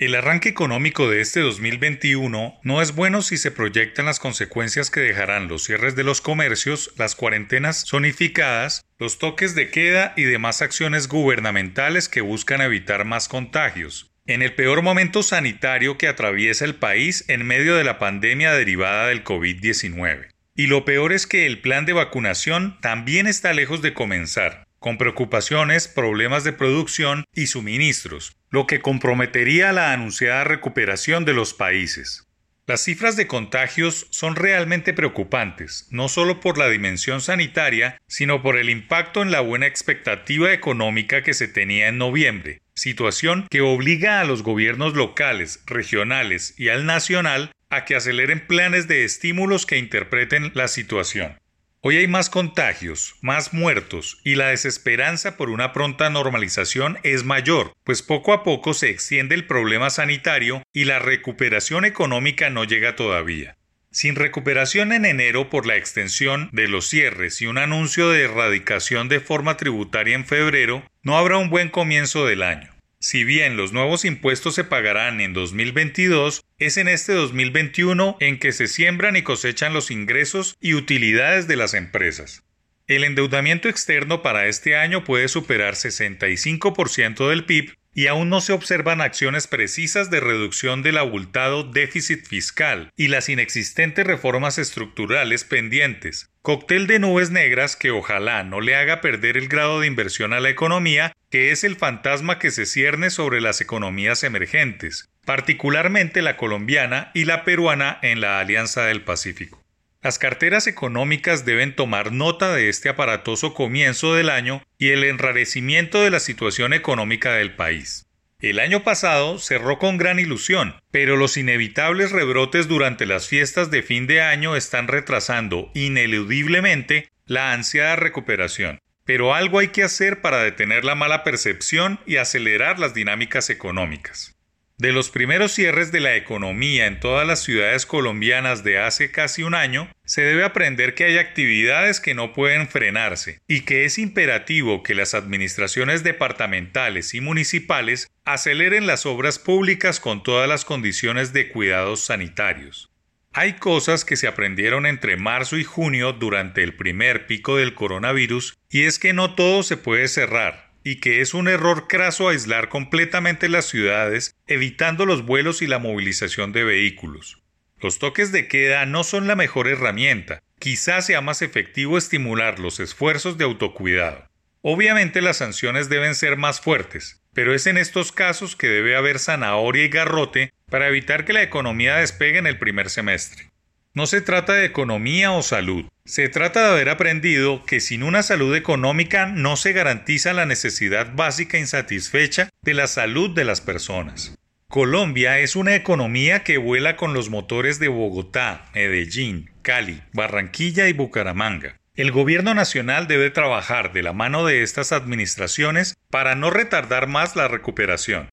El arranque económico de este 2021 no es bueno si se proyectan las consecuencias que dejarán los cierres de los comercios, las cuarentenas zonificadas, los toques de queda y demás acciones gubernamentales que buscan evitar más contagios. En el peor momento sanitario que atraviesa el país en medio de la pandemia derivada del COVID-19. Y lo peor es que el plan de vacunación también está lejos de comenzar con preocupaciones, problemas de producción y suministros, lo que comprometería la anunciada recuperación de los países. Las cifras de contagios son realmente preocupantes, no solo por la dimensión sanitaria, sino por el impacto en la buena expectativa económica que se tenía en noviembre, situación que obliga a los gobiernos locales, regionales y al nacional a que aceleren planes de estímulos que interpreten la situación. Hoy hay más contagios, más muertos y la desesperanza por una pronta normalización es mayor, pues poco a poco se extiende el problema sanitario y la recuperación económica no llega todavía. Sin recuperación en enero por la extensión de los cierres y un anuncio de erradicación de forma tributaria en febrero, no habrá un buen comienzo del año. Si bien los nuevos impuestos se pagarán en 2022, es en este 2021 en que se siembran y cosechan los ingresos y utilidades de las empresas. El endeudamiento externo para este año puede superar 65% del PIB y aún no se observan acciones precisas de reducción del abultado déficit fiscal y las inexistentes reformas estructurales pendientes, cóctel de nubes negras que ojalá no le haga perder el grado de inversión a la economía, que es el fantasma que se cierne sobre las economías emergentes, particularmente la colombiana y la peruana en la Alianza del Pacífico. Las carteras económicas deben tomar nota de este aparatoso comienzo del año y el enrarecimiento de la situación económica del país. El año pasado cerró con gran ilusión, pero los inevitables rebrotes durante las fiestas de fin de año están retrasando ineludiblemente la ansiada recuperación. Pero algo hay que hacer para detener la mala percepción y acelerar las dinámicas económicas. De los primeros cierres de la economía en todas las ciudades colombianas de hace casi un año, se debe aprender que hay actividades que no pueden frenarse y que es imperativo que las administraciones departamentales y municipales aceleren las obras públicas con todas las condiciones de cuidados sanitarios. Hay cosas que se aprendieron entre marzo y junio durante el primer pico del coronavirus y es que no todo se puede cerrar, y que es un error craso aislar completamente las ciudades, evitando los vuelos y la movilización de vehículos. Los toques de queda no son la mejor herramienta, quizás sea más efectivo estimular los esfuerzos de autocuidado. Obviamente las sanciones deben ser más fuertes, pero es en estos casos que debe haber zanahoria y garrote para evitar que la economía despegue en el primer semestre. No se trata de economía o salud, se trata de haber aprendido que sin una salud económica no se garantiza la necesidad básica insatisfecha de la salud de las personas. Colombia es una economía que vuela con los motores de Bogotá, Medellín, Cali, Barranquilla y Bucaramanga. El gobierno nacional debe trabajar de la mano de estas administraciones para no retardar más la recuperación.